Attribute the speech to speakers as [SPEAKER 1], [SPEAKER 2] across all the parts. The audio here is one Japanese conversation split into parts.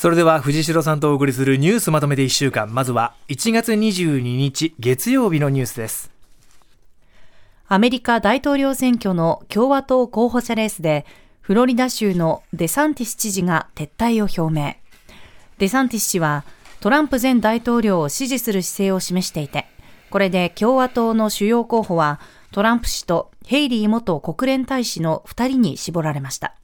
[SPEAKER 1] それでは藤代さんとお送りするニュースまとめて1週間。まずは1月22日月曜日のニュースです。
[SPEAKER 2] アメリカ大統領選挙の共和党候補者レースでフロリダ州のデサンティス知事が撤退を表明。デサンティス氏はトランプ前大統領を支持する姿勢を示していてこれで共和党の主要候補はトランプ氏とヘイリー元国連大使の2人に絞られました。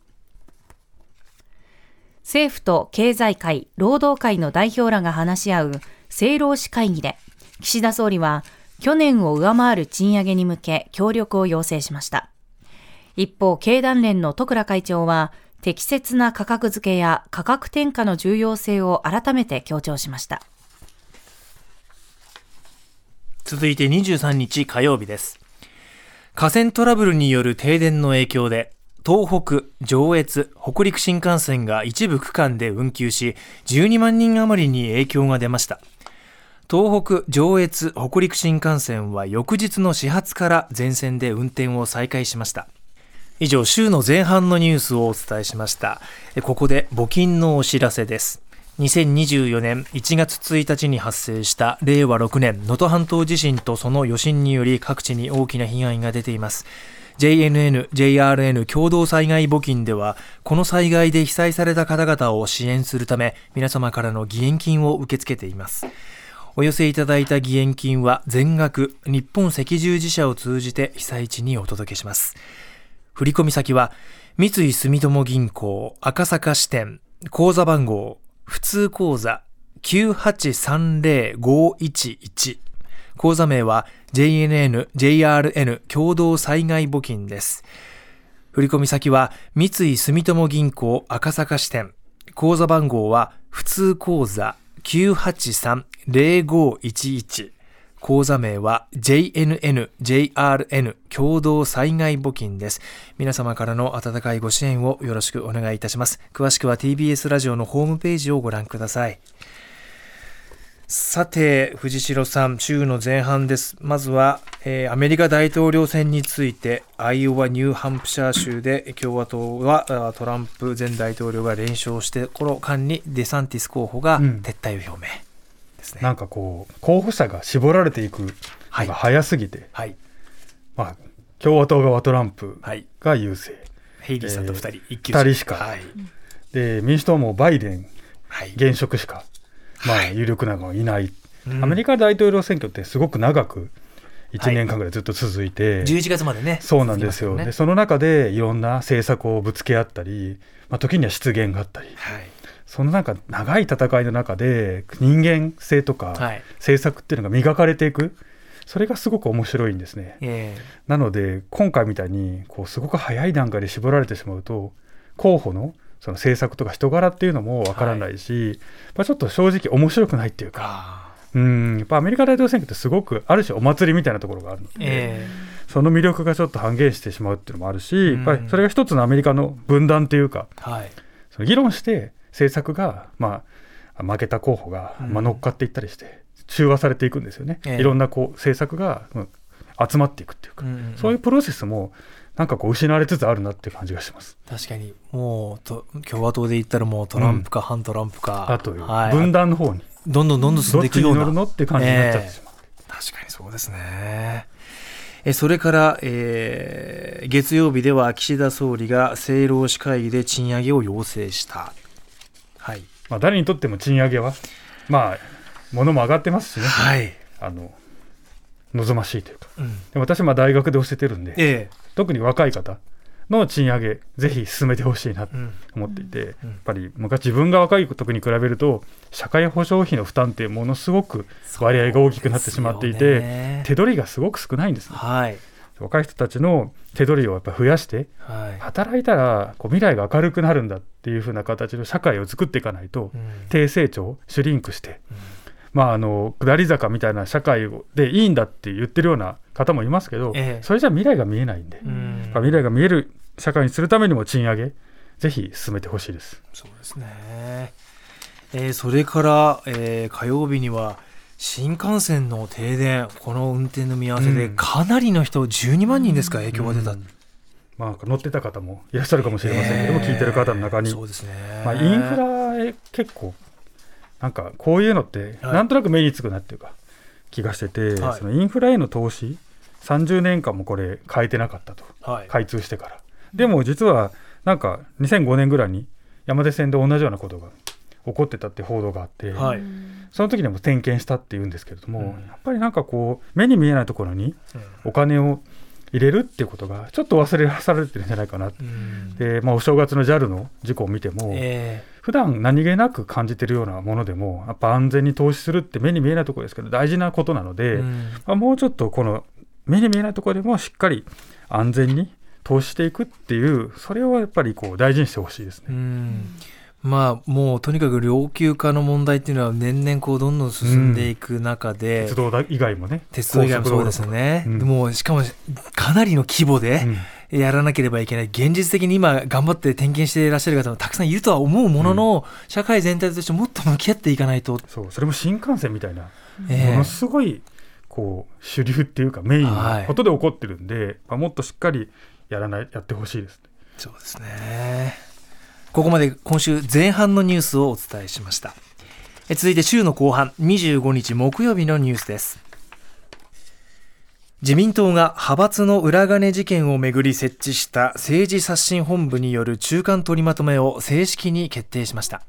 [SPEAKER 2] 政府と経済界、労働界の代表らが話し合う政労使会議で、岸田総理は去年を上回る賃上げに向け協力を要請しました。一方、経団連の徳良会長は、適切な価格付けや価格転嫁の重要性を改めて強調しました。
[SPEAKER 1] 続いて23日火曜日です。河川トラブルによる停電の影響で東北、上越、北陸新幹線が一部区間で運休し、12万人余りに影響が出ました。東北、上越、北陸新幹線は翌日の始発から全線で運転を再開しました。以上、週の前半のニュースをお伝えしました。ここで募金のお知らせです。2024年1月1日に発生した令和6年能登半島地震とその余震により各地に大きな被害が出ています。JNN、JRN 共同災害募金では、この災害で被災された方々を支援するため、皆様からの義援金を受け付けています。お寄せいただいた義援金は全額日本赤十字社を通じて被災地にお届けします。振込先は三井住友銀行赤坂支店口座番号普通口座9830511口座名は JNN、JRN 共同災害募金です。振込先は三井住友銀行赤坂支店。口座番号は普通口座983-0511。口座名は JNN、JRN 共同災害募金です。皆様からの温かいご支援をよろしくお願いいたします。詳しくは TBS ラジオのホームページをご覧ください。さて、藤代さん、週の前半です。まずは、えー、アメリカ大統領選について、アイオワ・ニューハンプシャー州で共和党はトランプ前大統領が連勝して、この間にデサンティス候補が撤退を表明ですね、
[SPEAKER 3] うん、なんかこう、候補者が絞られていくのが早すぎて、はい、まあ、共和党側トランプが優勢。はい、
[SPEAKER 1] ヘイリーさんと2人、えー、
[SPEAKER 3] 一2人しか、はい、で民主党もバイデン、現職しか。まあ、有力なのがいない、アメリカ大統領選挙ってすごく長く1年間ぐらいずっと続いて、はい、
[SPEAKER 1] 11月までね。
[SPEAKER 3] そうなんですよ、ね、でその中でいろんな政策をぶつけ合ったり、まあ、時には失言があったり、はい、そのなんか長い戦いの中で人間性とか政策っていうのが磨かれていく。それがすごく面白いんですね。えー、なので今回みたいにこうすごく早い段階で絞られてしまうと候補のその政策とか人柄っていうのもわからないし、はい、まあ、ちょっと正直面白くないっていうか。うん。やっぱアメリカ大統領選挙ってすごくある種お祭りみたいなところがあるので、えー、その魅力がちょっと半減してしまうっていうのもあるし、やっぱりそれが一つのアメリカの分断というか、はい、その議論して政策が、まあ、負けた候補が、まあ、乗っかっていったりして、中和されていくんですよね、えー、いろんなこう政策が、集まっていくっていうか、うんうん、そういうプロセスもなんかこう失われつつあるなって感じがします。
[SPEAKER 1] 確かに。もうと共和党で言ったらもうトランプか反トランプか、
[SPEAKER 3] あという、はい、分断の方に。
[SPEAKER 1] どんどんどんどん進んでいくような。
[SPEAKER 3] どっちに乗るのって感じになっちゃってしまう、
[SPEAKER 1] えー、確かにそうですね。えそれから、えー、月曜日では岸田総理が政労使会議で賃上げを要請した、
[SPEAKER 3] はい。まあ、誰にとっても賃上げは、まあ、物も上がってますしね、はい、あの望ましいというか、うん、で私は大学で教えてるんで、ええ、特に若い方の賃上げぜひ進めてほしいなと思っていて、うん。うん、やっぱり昔自分が若い時に比べると社会保障費の負担ってものすごく割合が大きくなってしまっていて、手取りがすごく少ないんですね。はい。若い人たちの手取りをやっぱ増やして、はい、働いたらこう未来が明るくなるんだっていう風な形の社会を作っていかないと、うん、低成長シュリンクして、うんまあ、あの下り坂みたいな社会でいいんだって言ってるような方もいますけど、ええ、それじゃ未来が見えないんで、ん。未来が見える社会にするためにも賃上げ、ぜひ進めてほしいです。
[SPEAKER 1] そうですね、えー、それから、えー、火曜日には新幹線の停電、この運転の見合わせで、かなりの人、12万人ですか、影響が出た。
[SPEAKER 3] まあ、乗ってた方もいらっしゃるかもしれませんけども、聞いてる方の中に、
[SPEAKER 1] そうですね。
[SPEAKER 3] まあ、インフラへ結構なんかこういうのってなんとなく目につくなっていうか気がしてて、はい、そのインフラへの投資30年間もこれ変えてなかったと、はい、開通してから。でも実はなんか2005年ぐらいに山手線で同じようなことが起こってたって報道があって、はい、その時にも点検したっていうんですけれども、うん、やっぱりなんかこう目に見えないところにお金を入れるっていうことがちょっと忘れされてるんじゃないかな、うん、で、まあ、お正月の JAL の事故を見ても、えー、普段何気なく感じてるようなものでもやっぱ安全に投資するって目に見えないところですけど大事なことなので、うん、まあ、もうちょっとこの目に見えないところでもしっかり安全に投資していくっていうそれをやっぱりこう大事にしてほしいですね。
[SPEAKER 1] うん。まあもうとにかく老朽化の問題っていうのは年々こうどんどん進んでいく中で、
[SPEAKER 3] うん、鉄道以外もね。
[SPEAKER 1] 鉄道以外もそうですよね、うん、もうしかもかなりの規模でやらなければいけない。現実的に今頑張って点検していらっしゃる方もたくさんいるとは思うものの、うん、社会全体としてもっと向き合っていかないと。
[SPEAKER 3] そうそれも新幹線みたいな、えー、ものすごいこう主流っていうかメインのことで起こってるんで、はい、もっとしっかりやらないやってほしいです、ね、
[SPEAKER 1] そうですね。ここまで今週前半のニュースをお伝えしました。続いて週の後半25日木曜日のニュースです自民党が派閥の裏金事件をめぐり設置した政治刷新本部による中間取りまとめを正式に決定しました。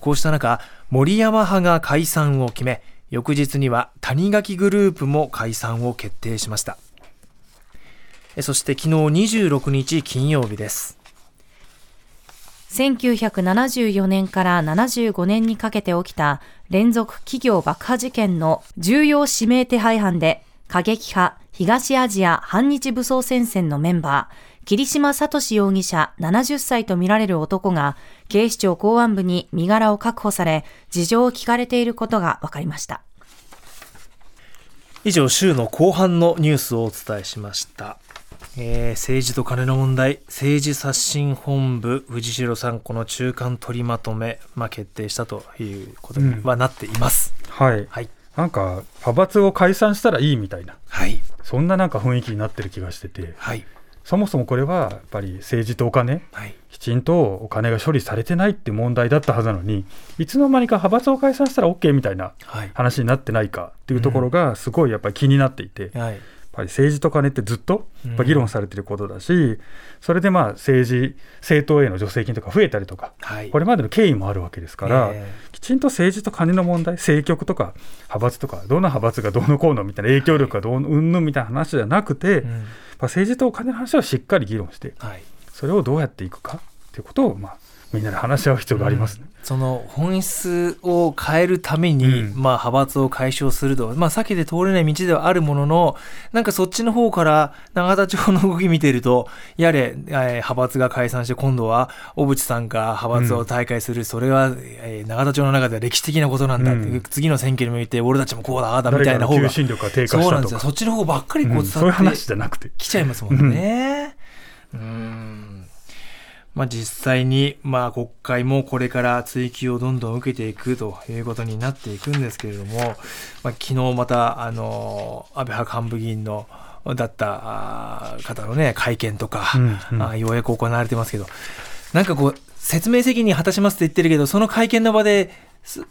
[SPEAKER 1] こうした中森山派が解散を決め翌日には谷垣グループも解散を決定しました。そして昨日26日金曜日です。
[SPEAKER 2] 1974年から75年にかけて起きた連続企業爆破事件の重要指名手配犯で過激派東アジア反日武装戦線のメンバー桐島聡容疑者70歳とみられる男が警視庁公安部に身柄を確保され事情を聞かれていることが分かりました。
[SPEAKER 1] 以上週の後半のニュースをお伝えしました。えー、政治と金の問題政治刷新本部藤代さんこの中間取りまとめ、まあ、決定したということにはなっています、
[SPEAKER 3] うん、はい、はい、なんか派閥を解散したらいいみたいな、はい、そんななんか雰囲気になってる気がしてて、はい、そもそもこれはやっぱり政治とお金、はい、きちんとお金が処理されてないって問題だったはずなのにいつの間にか派閥を解散したら OK みたいな話になってないかっていうところがすごいやっぱり気になっていて。はいぱり政治と金ってずっと議論されてることだし、うん、それでまあ政治政党への助成金とか増えたりとか、はい、これまでの経緯もあるわけですから、えー、きちんと政治と金の問題政局とか派閥とかどの派閥がどうのこうのみたいな影響力がどうのうんぬんみたいな話じゃなくて、うん、政治とお金の話はしっかり議論して、はい、それをどうやっていくかっていうことをまあみんなで話し合う必要があります、ね。うん、
[SPEAKER 1] その本質を変えるために、うん、まあ、派閥を解消すると、まあ、避けて通れない道ではあるものの、なんかそっちの方から永田町の動き見てると、やれ、えー、派閥が解散して、今度は小渕さんが派閥を大会する、うん、それは、えー、永田町の中では歴史的なことなんだって、次の選挙に向いて、俺たちもこうだ、ああだみたいな方が、そうなんですよ、そっちの方ばっかりこう伝って、そういう話じゃなくて、来ちゃいますもんね。うんまあ、実際に、まあ、国会もこれから追及をどんどん受けていくということになっていくんですけれども、まあ、昨日また、あの、安倍派幹部議員の、だった方のね、会見とか、うんうん、ようやく行われてますけど、なんかこう、説明責任果たしますって言ってるけど、その会見の場で、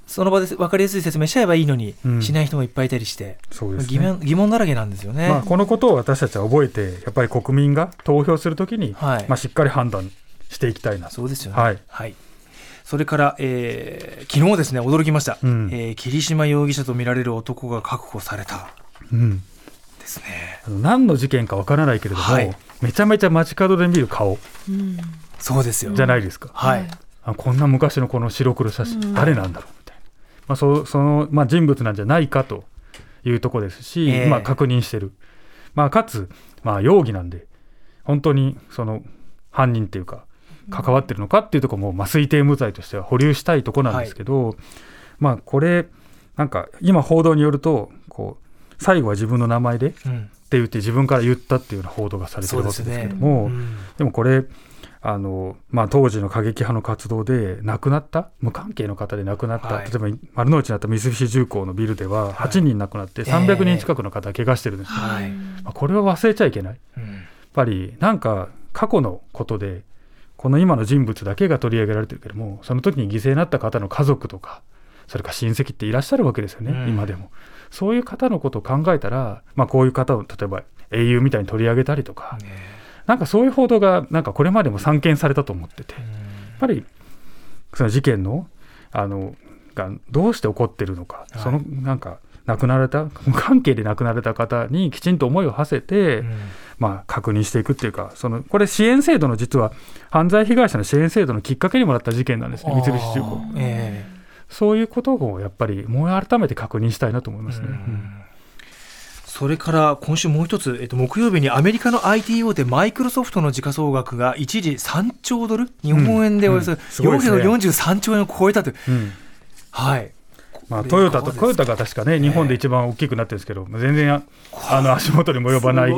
[SPEAKER 1] その場で分かりやすい説明しちゃえばいいのに、うん、しない人もいっぱいいたりして、そうです、ね、疑問疑問だらけなんですよね、
[SPEAKER 3] まあ、このことを私たちは覚えて、やっぱり国民が投票するときに、はい、まあ、しっかり判断していきたいな
[SPEAKER 1] そうですよね。はい、はい。それから、えー、昨日ですね、驚きました、うん、えー、桐島容疑者とみられる男が確保された、うん、ですね。
[SPEAKER 3] 何の事件かわからないけれども、はい、めちゃめちゃ街角で見る顔、
[SPEAKER 1] うん、そうですよ。
[SPEAKER 3] じゃないですか、はい、あこんな昔のこの白黒写真、誰なんだろうみたいな、まあ、そその、まあ、人物なんじゃないかというところですし、えー、まあ、確認してる、まあ、かつ、まあ、容疑なんで、本当にその犯人っていうか、関わってるのかっていうところも、まあ、推定無罪としては保留したいところなんですけど、はい、まあこれなんか今報道によるとこう最後は自分の名前で、うん、って言って自分から言ったっていうような報道がされてるわけですけども、ねうん、でもこれあのまあ、当時の過激派の活動で亡くなった無関係の方で亡くなった、はい、例えば丸の内にあった三菱重工のビルでは8人亡くなって300人近くの方が怪我してるんですね、はい、まあ、これは忘れちゃいけない、うん、やっぱりなんか過去のことでこの今の人物だけが取り上げられてるけどもその時に犠牲になった方の家族とかそれから親戚っていらっしゃるわけですよね、うん、今でも。そういう方のことを考えたら、まあ、こういう方を例えば英雄みたいに取り上げたりとか、ね、なんかそういう報道がなんかこれまでも散見されたと思ってて、やっぱりその事件のあのがどうして起こってるのか、はい、そのなんか亡くなられた無関係で亡くなられた方にきちんと思いを馳せて、うん、まあ、確認していくっていうかそのこれ支援制度の実は犯罪被害者の支援制度のきっかけにもなった事件なんですね。三菱重工、えー、そういうことをやっぱりもう改めて確認したいなと思いますね。うん
[SPEAKER 1] それから今週もう一つ、えっと、木曜日にアメリカの IT 大手マイクロソフトの時価総額が一時3兆ドル、日本円でおよそ443兆円を超えたという、うん、はい、
[SPEAKER 3] まあ、トヨタとトヨタが確かね日本で一番大きくなってるんですけど、全然あの足元にも及ばない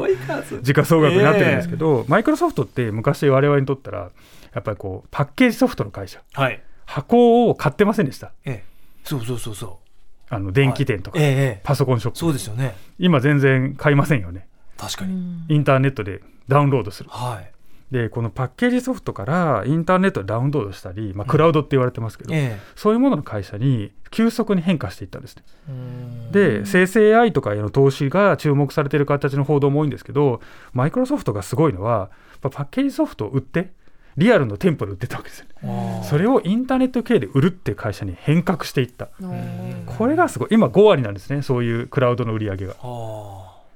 [SPEAKER 3] 時価総額になってるんですけど、マイクロソフトって昔我々にとったらやっぱりこうパッケージソフトの会社、はい、箱を買ってませんでした。ええ、
[SPEAKER 1] そうそうそうそう。
[SPEAKER 3] あの電気店とか、はい。ええ、パソコンショップ
[SPEAKER 1] そうですよね。
[SPEAKER 3] 今全然買いませんよね。
[SPEAKER 1] 確かに。
[SPEAKER 3] インターネットでダウンロードする、はい、でこのパッケージソフトからインターネットでダウンロードしたり、まあ、クラウドって言われてますけど、うんえ、そういうものの会社に急速に変化していったんですねで生成 AI とかへの投資が注目されている形の報道も多いんですけどマイクロソフトがすごいのはパッケージソフトを売ってリアルの店舗で売ってたわけですよね。それをインターネット系で売るっていう会社に変革していった。これがすごい。今5割なんですね。そういうクラウドの売り上げが。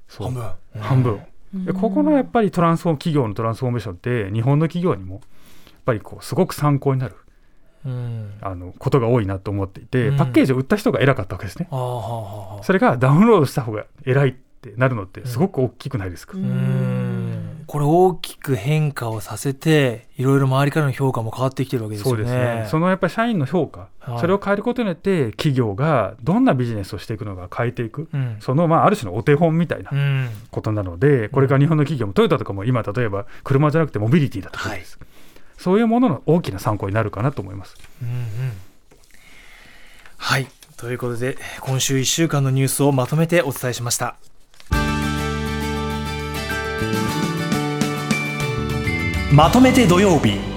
[SPEAKER 1] 半分。
[SPEAKER 3] 半分。でここのやっぱりトランスフォーム企業のトランスフォーメーションって日本の企業にもやっぱりこうすごく参考になる。うん、あのことが多いなと思っていて、パッケージを売った人が偉かったわけですね。それがダウンロードした方が偉いってなるのってすごく大きくないですか？うん
[SPEAKER 1] これ大きく変化をさせていろいろ周りからの評価も変わってきてるわけですよね。そうですね。
[SPEAKER 3] そのやっぱり社員の評価、はい、それを変えることによって企業がどんなビジネスをしていくのか変えていく、うん、そのまあある種のお手本みたいなことなので、うん、これから日本の企業もトヨタとかも今例えば車じゃなくてモビリティだとかです、はい、そういうものの大きな参考になるかなと思います。うんうん、
[SPEAKER 1] はい。ということで今週1週間のニュースをまとめてお伝えしました。まとめて土曜日。